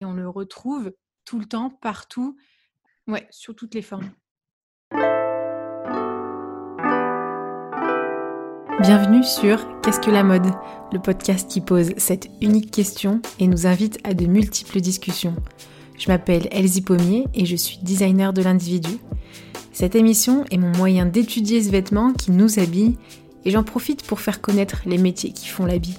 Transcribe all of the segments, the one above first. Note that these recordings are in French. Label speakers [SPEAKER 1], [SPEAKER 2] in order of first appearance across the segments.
[SPEAKER 1] et on le retrouve tout le temps, partout, ouais, sur toutes les formes. Bienvenue sur Qu'est-ce que la mode? Le podcast qui pose cette unique question et nous invite à de multiples discussions. Je m'appelle Elsie Pommier et je suis designer de l'individu. Cette émission est mon moyen d'étudier ce vêtement qui nous habille et j'en profite pour faire connaître les métiers qui font l'habit.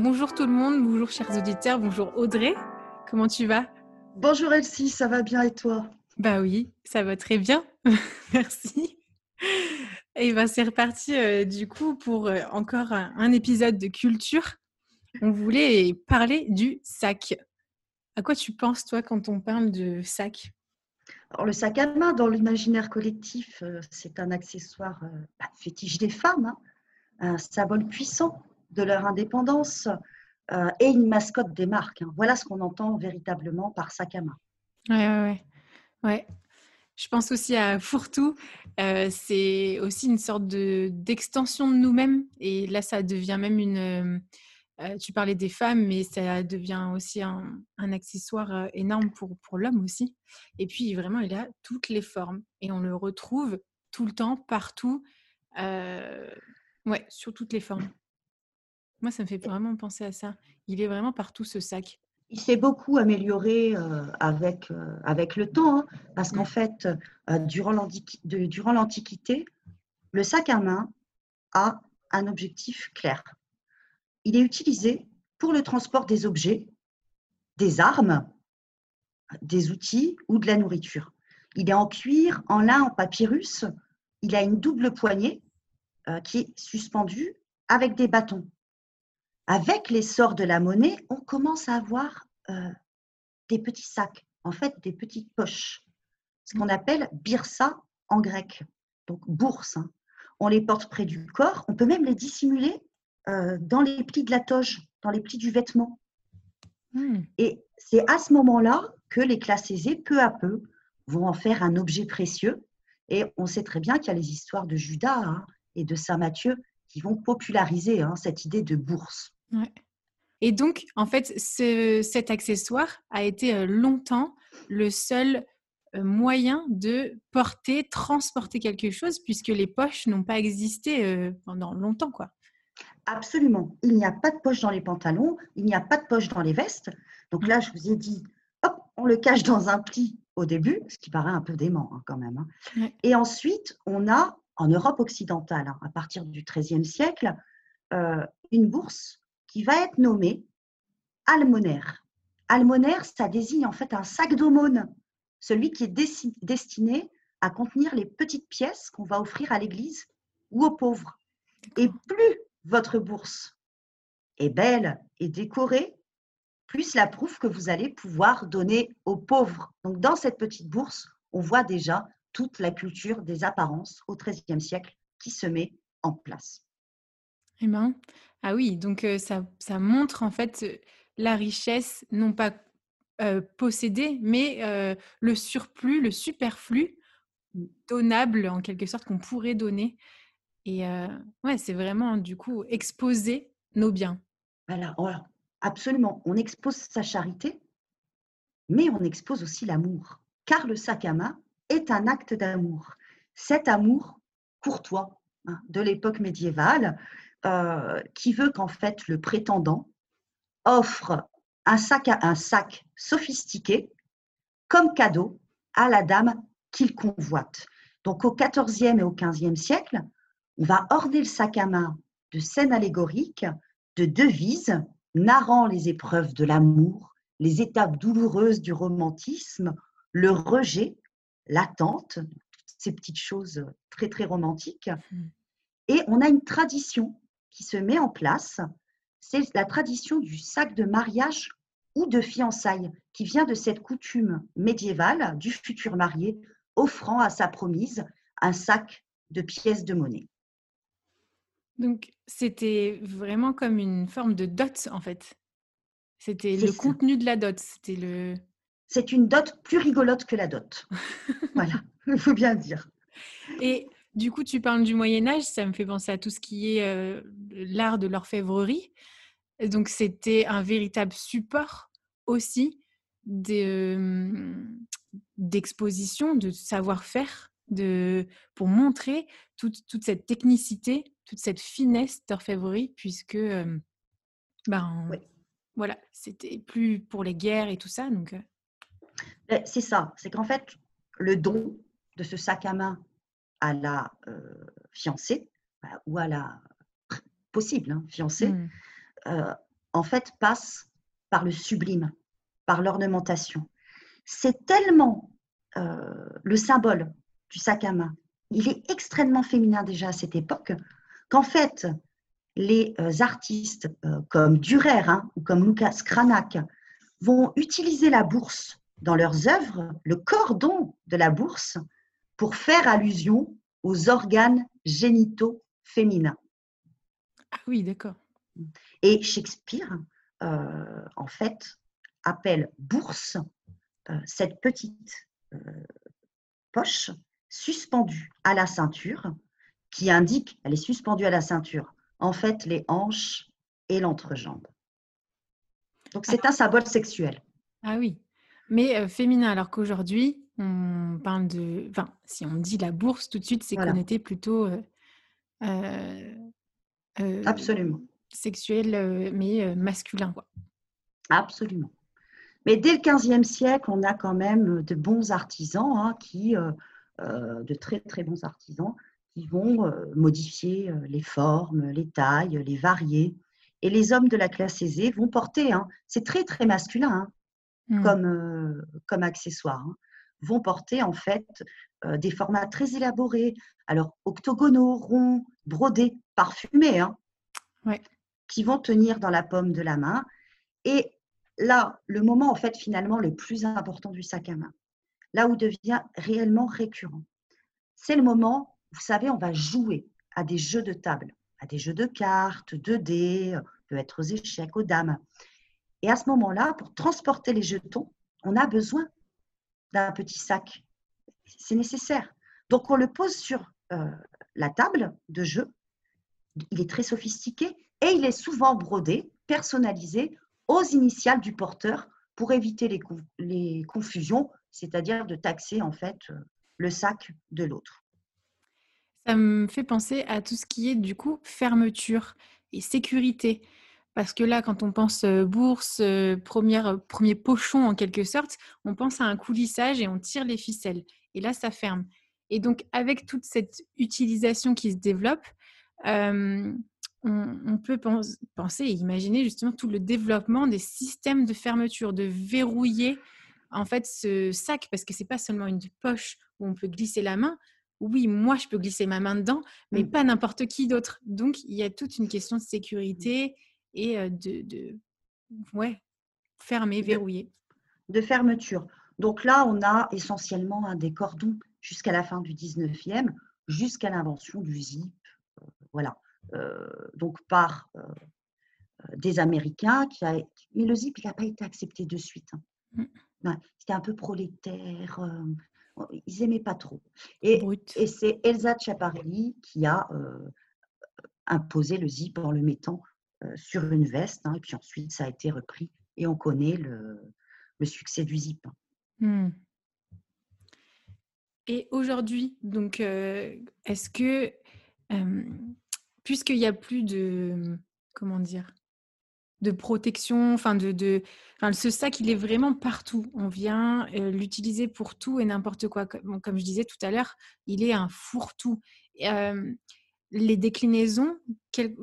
[SPEAKER 1] Bonjour tout le monde, bonjour chers auditeurs, bonjour Audrey, comment tu vas?
[SPEAKER 2] Bonjour Elsie, ça va bien et toi?
[SPEAKER 1] Bah oui, ça va très bien, merci. Et ben c'est reparti euh, du coup pour euh, encore un, épisode de culture. On voulait parler du sac. À quoi tu penses toi quand on parle de sac?
[SPEAKER 2] Alors, le sac à main, dans l'imaginaire collectif, euh, c'est un accessoire bah, fétiche des femmes, hein. un symbole puissant de leur indépendance euh, et une mascotte des marques. Hein. Voilà ce qu'on entend véritablement par sac à main.
[SPEAKER 1] Ouais, ouais, ouais. Je pense aussi à Fourtou. Euh, c'est aussi une sorte de, d'extension de nous-mêmes. Et là, ça devient même une. Euh, tu parlais des femmes, mais ça devient aussi un, un accessoire énorme pour, pour l'homme aussi. Et puis, vraiment, il a toutes les formes. Et on le retrouve tout le temps, partout. ouais, sur toutes les formes. Moi, ça me fait vraiment penser à ça. Il est vraiment partout ce sac.
[SPEAKER 2] Il s'est beaucoup amélioré euh, avec, euh, avec le temps, hein, parce qu'en mmh. fait, euh, durant l'Antiquité, le sac à main a un objectif clair. Il est utilisé pour le transport des objets, des armes, des outils ou de la nourriture. Il est en cuir, en lin, en papyrus. Il a une double poignée qui est suspendue avec des bâtons avec l'essor de la monnaie, on commence à avoir euh, des petits sacs, en fait des petites poches, ce qu'on appelle birsa en grec, donc bourse. Hein. On les porte près du corps, on peut même les dissimuler euh, dans les plis de la toge, dans les plis du vêtement. Hmm. Et c'est à ce moment-là que les classes aisées, peu à peu, vont en faire un objet précieux. Et on sait très bien qu'il y a les histoires de Judas hein, et de Saint Matthieu qui vont populariser hein, cette idée de bourse.
[SPEAKER 1] Et donc, en fait, cet accessoire a été euh, longtemps le seul euh, moyen de porter, transporter quelque chose, puisque les poches n'ont pas existé euh, pendant longtemps, quoi.
[SPEAKER 2] Absolument. Il n'y a pas de poche dans les pantalons, il n'y a pas de poche dans les vestes. Donc là, je vous ai dit, hop, on le cache dans un pli au début, ce qui paraît un peu dément hein, quand même. Hein. Et ensuite, on a en Europe occidentale, hein, à partir du XIIIe siècle, une bourse qui va être nommé almonaire. Almonaire, ça désigne en fait un sac d'aumône, celui qui est destiné à contenir les petites pièces qu'on va offrir à l'église ou aux pauvres. Et plus votre bourse est belle et décorée, plus la prouve que vous allez pouvoir donner aux pauvres. Donc dans cette petite bourse, on voit déjà toute la culture des apparences au XIIIe siècle qui se met en place.
[SPEAKER 1] Eh ben, ah oui, donc ça, ça montre en fait la richesse, non pas possédée, mais le surplus, le superflu donnable en quelque sorte qu'on pourrait donner. Et ouais, c'est vraiment du coup exposer nos biens.
[SPEAKER 2] Voilà, absolument. On expose sa charité, mais on expose aussi l'amour. Car le main est un acte d'amour. Cet amour courtois hein, de l'époque médiévale, euh, qui veut qu'en fait le prétendant offre un sac, à, un sac sophistiqué comme cadeau à la dame qu'il convoite. Donc au XIVe et au XVe siècle, on va orner le sac à main de scènes allégoriques, de devises narrant les épreuves de l'amour, les étapes douloureuses du romantisme, le rejet, l'attente, ces petites choses très très romantiques. Mmh. Et on a une tradition qui se met en place c'est la tradition du sac de mariage ou de fiançailles qui vient de cette coutume médiévale du futur marié offrant à sa promise un sac de pièces de monnaie.
[SPEAKER 1] Donc, c'était vraiment comme une forme de dot, en fait. C'était le contenu de la dot. C'était le.
[SPEAKER 2] C'est une dot plus rigolote que la dot. voilà, il faut bien dire.
[SPEAKER 1] Et du coup, tu parles du Moyen Âge, ça me fait penser à tout ce qui est euh, l'art de l'orfèvrerie. Donc, c'était un véritable support aussi d'exposition, de savoir-faire, de, pour montrer toute, toute, cette technicité, toute cette finesse d'orfèvrerie, puisque ben, voilà, c'était plus pour les guerres et tout ça. Donc,
[SPEAKER 2] c'est ça, c'est qu'en fait, le don de ce sac à main à la fiancée bah, ou à la possible hein, fiancée, mmh. en fait, passe par le sublime, par l'ornementation. C'est tellement le symbole du sac à main, il est extrêmement féminin déjà à cette époque, qu'en fait, les artistes comme Dürer hein, ou comme Lucas Cranach vont utiliser la bourse dans leurs œuvres, le cordon de la bourse, pour faire allusion aux organes génitaux féminins.
[SPEAKER 1] Ah oui, d'accord.
[SPEAKER 2] Et Shakespeare, euh, en fait, appelle bourse euh, cette petite euh, poche suspendue à la ceinture, qui indique, elle est suspendue à la ceinture, en fait, les hanches et l'entrejambe. Donc, c'est un symbole sexuel.
[SPEAKER 1] Ah oui, mais féminin, alors qu'aujourd'hui, on parle de. Enfin, si on dit la bourse tout de suite, c'est qu'on était plutôt. Euh,
[SPEAKER 2] euh, Absolument.
[SPEAKER 1] Sexuel, mais masculin, quoi.
[SPEAKER 2] Absolument. Mais dès le 15e siècle, on a quand même de bons artisans, hein, qui, de très très bons artisans, qui vont modifier les formes, les tailles, les varier. Et les hommes de la classe aisée vont porter, hein, c'est très très masculin hein, mmh. comme, comme accessoire vont porter en fait euh, des formats très élaborés, alors octogonaux, ronds, brodés, parfumés, hein, qui vont tenir dans la paume de la main. Et là, le moment en fait finalement le plus important du sac à main, là où devient réellement récurrent, c'est le moment, vous savez, on va jouer à des jeux de table, à des jeux de cartes, de dés, peut être aux échecs, aux dames. Et à ce moment-là, pour transporter les jetons, on a besoin d'un petit sac. C'est nécessaire. Donc on le pose sur euh, la table de jeu. Il est très sophistiqué et il est souvent brodé, personnalisé aux initiales du porteur pour éviter les, confusions, c'est-à-dire de taxer en fait euh, le sac de l'autre.
[SPEAKER 1] Ça me fait penser à tout ce qui est du coup fermeture et sécurité. Parce que là, quand on pense bourse, première, premier pochon en quelque sorte, on pense à un coulissage et on tire les ficelles. Et là, ça ferme. Et donc, avec toute cette utilisation qui se développe, on, peut penser et imaginer justement tout le développement des systèmes de fermeture, de verrouiller en fait ce sac, parce que c'est pas seulement une poche où on peut glisser la main. Oui, moi, je peux glisser ma main dedans, mais mmh. pas n'importe qui d'autre. Donc, il y a toute une question de sécurité et de, de ouais, fermer, verrouiller.
[SPEAKER 2] De, fermeture. Donc là, on a essentiellement un des cordons jusqu'à la fin du 19e, jusqu'à l'invention du zip. voilà. donc par des Américains qui a, mais le zip il n'a pas été accepté de suite. Hein. Mmh. C'était un peu prolétaire. ils n'aimaient pas trop. Et, et c'est Elsa Schiaparelli qui a imposé le zip en le mettant sur une veste. Hein, et puis ensuite, ça a été repris et on connaît le, succès du zip. Mmh.
[SPEAKER 1] Et aujourd'hui, donc, euh, est-ce que, puisqu'il n'y a plus de, comment dire, de protection, enfin de, de ce sac, il est vraiment partout. On vient euh, l'utiliser pour tout et n'importe quoi. Comme, je disais tout à l'heure, il est un fourre-tout. les déclinaisons, quel,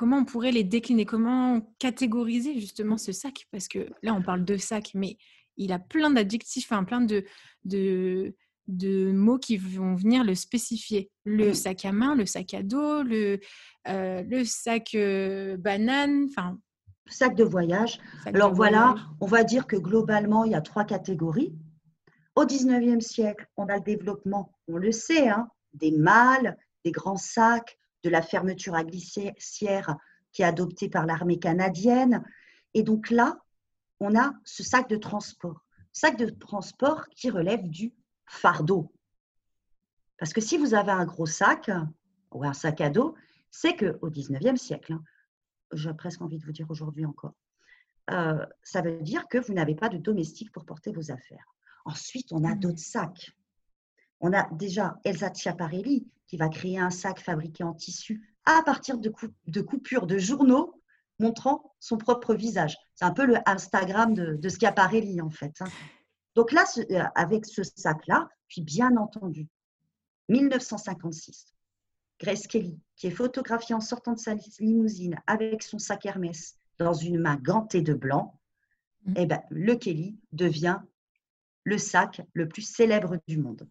[SPEAKER 1] comment on pourrait les décliner Comment catégoriser justement ce sac? Parce que là, on parle de sac, mais il a plein d'adjectifs, plein de, de, de mots qui vont venir le spécifier. Le
[SPEAKER 2] Mm.
[SPEAKER 1] sac à main, le sac à dos, le, euh, le sac euh, banane, enfin.
[SPEAKER 2] Sac de voyage.
[SPEAKER 1] sac
[SPEAKER 2] Alors
[SPEAKER 1] de
[SPEAKER 2] voilà,
[SPEAKER 1] voyage.
[SPEAKER 2] on va dire que globalement, il y a trois catégories. Au 19e siècle, on a le développement, on le sait, hein, des mâles, des grands sacs, de la fermeture à glissière qui est adoptée par l'armée canadienne. Et donc là, on a ce sac de transport. Sac de transport qui relève du fardeau. Parce que si vous avez un gros sac ou un sac à dos, c'est qu'au 19e siècle, hein, j'ai presque envie de vous dire aujourd'hui encore, euh, ça veut dire que vous n'avez pas de domestique pour porter vos affaires. Ensuite, on a
[SPEAKER 1] Mhm.
[SPEAKER 2] d'autres sacs. On a déjà Elsa Schiaparelli qui va créer un sac fabriqué en tissu à partir de, coup- de coupures de journaux montrant son propre visage. C'est un peu le Instagram de, de Schiaparelli en fait. hein. Donc là, ce- euh, avec ce sac-là, puis bien entendu, 1956, Grace Kelly, qui est photographiée en sortant de sa limousine avec son sac Hermès dans une main gantée de blanc,
[SPEAKER 1] Mhm.
[SPEAKER 2] eh ben, le Kelly devient le sac le plus célèbre du monde.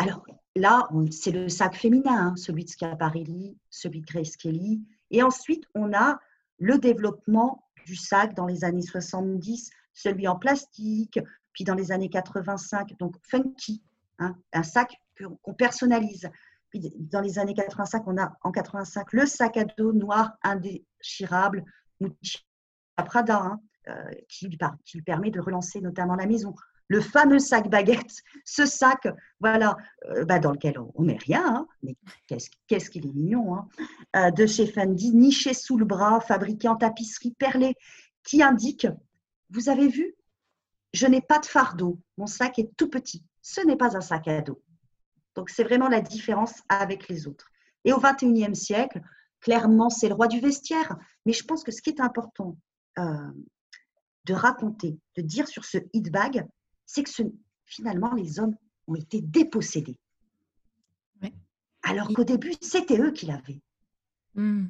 [SPEAKER 2] Alors là, c'est le sac féminin, hein, celui de Schiaparelli, celui de Grace Kelly. Et ensuite, on a le développement du sac dans les années 70, celui en plastique, puis dans les années 85, donc funky, hein, un sac qu'on personnalise. Puis dans les années 85, on a en 85 le sac à dos noir indéchirable, Prada, hein, euh, qui, qui lui permet de relancer notamment la maison. Le fameux sac baguette, ce sac, voilà, euh, bah, dans lequel on, on met rien, hein, mais qu'est-ce qu'il est mignon, hein, euh, de chez Fendi, niché sous le bras, fabriqué en tapisserie perlée, qui indique, vous avez vu, je n'ai pas de fardeau, mon sac est tout petit, ce n'est pas un sac à dos. Donc c'est vraiment la différence avec les autres. Et au 21e siècle, clairement, c'est le roi du vestiaire. Mais je pense que ce qui est important euh, de raconter, de dire sur ce hit bag, c'est que ce- finalement, les hommes ont été dépossédés.
[SPEAKER 1] Ouais.
[SPEAKER 2] Alors qu'au début, c'était eux qui l'avaient.
[SPEAKER 1] Hmm.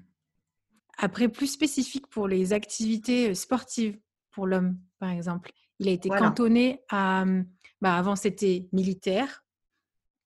[SPEAKER 1] Après, plus spécifique pour les activités euh, sportives pour l'homme, par exemple. Il a été
[SPEAKER 2] Voilà.
[SPEAKER 1] cantonné à. hum, Bah, avant, c'était militaire,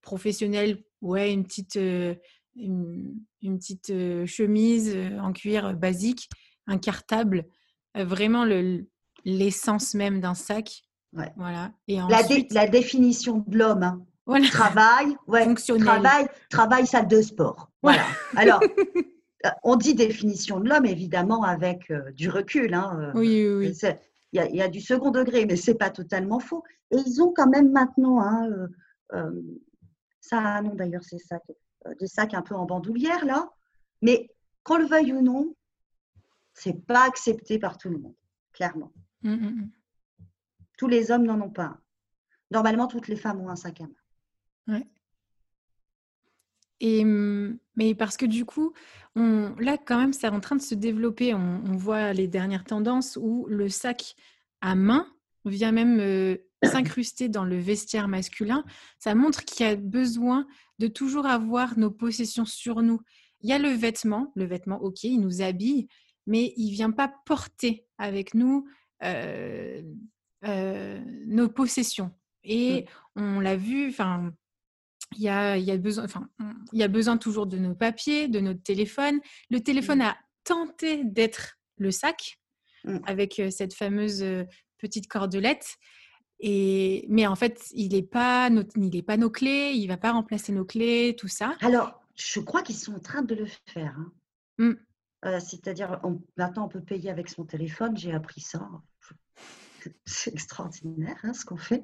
[SPEAKER 1] professionnel, ouais, une petite, euh, une, une petite euh, chemise en cuir euh, basique, un cartable, vraiment le- l'essence même d'un sac.
[SPEAKER 2] Ouais.
[SPEAKER 1] Voilà. Et
[SPEAKER 2] La, dé-
[SPEAKER 1] ensuite,
[SPEAKER 2] la définition de l'homme, hein.
[SPEAKER 1] voilà.
[SPEAKER 2] travail, ouais,
[SPEAKER 1] Fonctionnel.
[SPEAKER 2] travail, travail, salle de sport. Voilà. Alors, euh, on dit définition de l'homme, évidemment, avec euh, du recul. hein, euh,
[SPEAKER 1] Oui, oui, oui.
[SPEAKER 2] C'est- Il y, a- il y a du second degré, mais c'est pas totalement faux. Et ils ont quand même maintenant, hein, euh, euh, ça a un nom d'ailleurs, ces sacs, euh, des sacs un peu en bandoulière là. Mais qu'on le veuille ou non, c'est pas accepté par tout le monde, clairement.
[SPEAKER 1] Mm, mm, mm.
[SPEAKER 2] Tous les hommes n'en ont pas un. Normalement, toutes les femmes ont un sac à main.
[SPEAKER 1] Et, hum, mais parce que du coup, là, quand même, c'est en train de se développer. On, voit les dernières tendances où le sac à main vient même euh, s'incruster dans le vestiaire masculin. Ça montre qu'il y a besoin de toujours avoir nos possessions sur nous. Il y a le vêtement, le vêtement, ok, il nous habille, mais il vient pas porter avec nous euh, euh, nos possessions. Et on l'a vu, enfin, il y a, y a besoin, enfin, on- il y a besoin toujours de nos papiers, de notre téléphone. Le téléphone a tenté d'être le sac
[SPEAKER 2] Mm.
[SPEAKER 1] avec euh, cette fameuse euh, petite cordelette. Et, mais en fait, il n'est pas, nos- il est pas nos clés, il va pas remplacer nos clés, tout ça.
[SPEAKER 2] Alors, je crois qu'ils sont en train de le faire. hein.
[SPEAKER 1] Mm.
[SPEAKER 2] Euh, C'est-à-dire, maintenant, on peut payer avec son téléphone. J'ai appris ça. C'est extraordinaire hein, ce qu'on fait.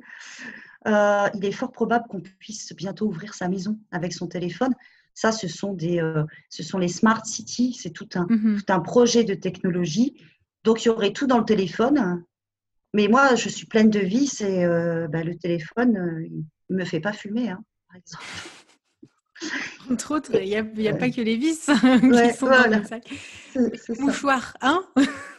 [SPEAKER 2] Euh, il est fort probable qu'on puisse bientôt ouvrir sa maison avec son téléphone. Ça, ce sont, des, euh, ce sont les smart cities. C'est tout un,
[SPEAKER 1] Mhm.
[SPEAKER 2] tout un projet de technologie. Donc, il y aurait tout dans le téléphone. Mais moi, je suis pleine de vis et euh, bah, le téléphone, il ne me fait pas fumer, hein, par exemple.
[SPEAKER 1] Entre autres, il n'y a, y a pas que les vis qui
[SPEAKER 2] Ouais,
[SPEAKER 1] sont
[SPEAKER 2] voilà.
[SPEAKER 1] dans le sac. Mouchoir, hein?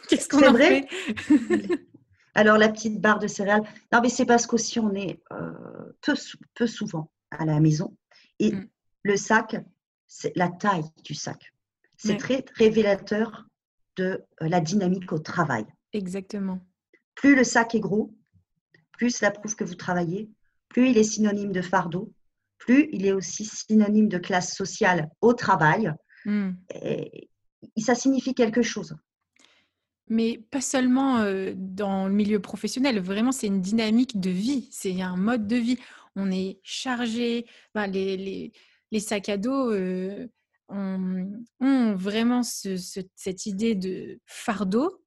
[SPEAKER 1] Qu'est-ce qu'on en
[SPEAKER 2] vrai?
[SPEAKER 1] fait?
[SPEAKER 2] Alors, la petite barre de céréales. Non, mais c'est parce qu'aussi, on est euh, peu, sou- peu souvent à la maison. Et
[SPEAKER 1] Mm.
[SPEAKER 2] le sac, c'est la taille du sac. C'est très révélateur de euh, la dynamique au travail.
[SPEAKER 1] Exactement.
[SPEAKER 2] Plus le sac est gros, plus cela prouve que vous travaillez, plus il est synonyme de fardeau, plus il est aussi synonyme de classe sociale au travail. Hmm. Et ça signifie quelque chose.
[SPEAKER 1] Mais pas seulement euh, dans le milieu professionnel, vraiment c'est une dynamique de vie, c'est un mode de vie. On est chargé, les, les, sacs à dos euh, ont, vraiment cette idée de fardeau,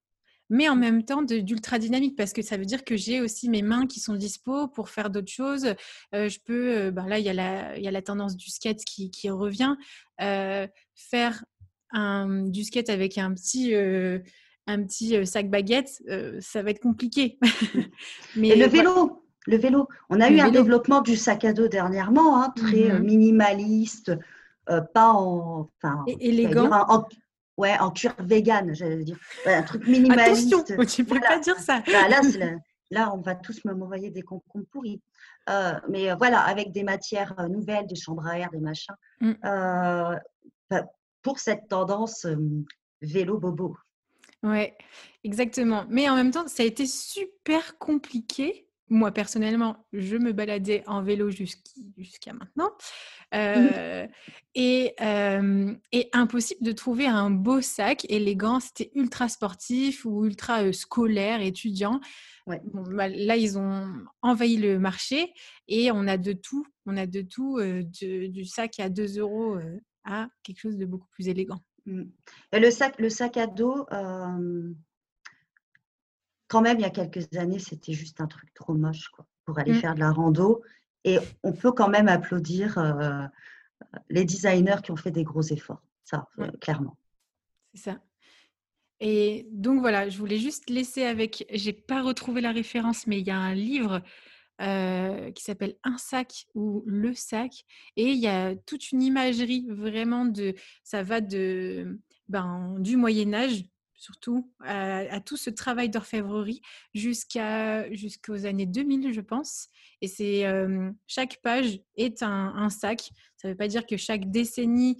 [SPEAKER 1] mais en même temps d'ultra dynamique parce que ça veut dire que j'ai aussi mes mains qui sont dispo pour faire d'autres choses. Euh, je peux, ben là il y, a la, y a la tendance du skate qui, revient, faire du skate avec un petit un petit sac baguette, ça va être compliqué.
[SPEAKER 2] Mais le vélo, le vélo. On a eu un développement du sac à dos dernièrement, hein, très mmh minimaliste, pas en, enfin,
[SPEAKER 1] élégant.
[SPEAKER 2] En, ouais, en cuir vegan, j'allais dire, un truc minimaliste.
[SPEAKER 1] Attention, tu peux pas dire ça.
[SPEAKER 2] Bah, là, là, on va tous m'envoyer des concombres pourris. mais voilà, avec des matières nouvelles, des chambres à air, des machins. Mmh. Bah, pour cette tendance vélo bobo.
[SPEAKER 1] Ouais, exactement. Mais en même temps, ça a été super compliqué. Moi, personnellement, je me baladais en vélo jusqu'à maintenant. Mmh. Euh, et, impossible de trouver un beau sac élégant. C'était ultra sportif ou ultra scolaire, étudiant. Ouais. Bah, là, ils ont envahi le marché et on a de tout. On a de tout, du sac à 2 euros à quelque chose de beaucoup plus élégant.
[SPEAKER 2] Mmh. Et le, sac, le sac à dos, euh, quand même, il y a quelques années, c'était juste un truc trop moche quoi, pour aller mmh. faire de la rando. Et on peut quand même applaudir euh, les designers qui ont fait des gros efforts, ça, euh, clairement.
[SPEAKER 1] C'est ça. Et donc voilà, je voulais juste laisser avec, j'ai pas retrouvé la référence, mais il y a un livre qui s'appelle Un sac ou Le sac. Et il y a toute une imagerie vraiment de. Ça va de, ben, du Moyen-Âge, surtout, à, tout ce travail d'orfèvrerie jusqu'à, jusqu'aux années 2000, je pense. Et c'est chaque page est un, sac. Ça ne veut pas dire que chaque décennie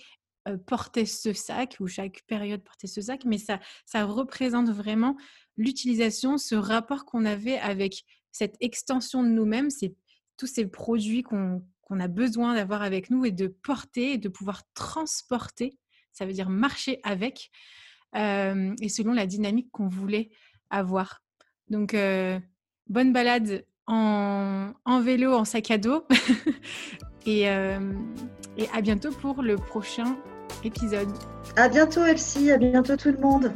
[SPEAKER 1] portait ce sac ou chaque période portait ce sac, mais ça, ça représente vraiment l'utilisation, ce rapport qu'on avait avec cette extension de nous-mêmes, c'est tous ces produits qu'on a besoin d'avoir avec nous et de porter et de pouvoir transporter. Ça veut dire marcher avec euh, et selon la dynamique qu'on voulait avoir. Donc, euh, bonne balade en, vélo, en sac à dos. et, euh, et à bientôt pour le prochain épisode.
[SPEAKER 2] À bientôt, Elsie. À bientôt, tout le monde.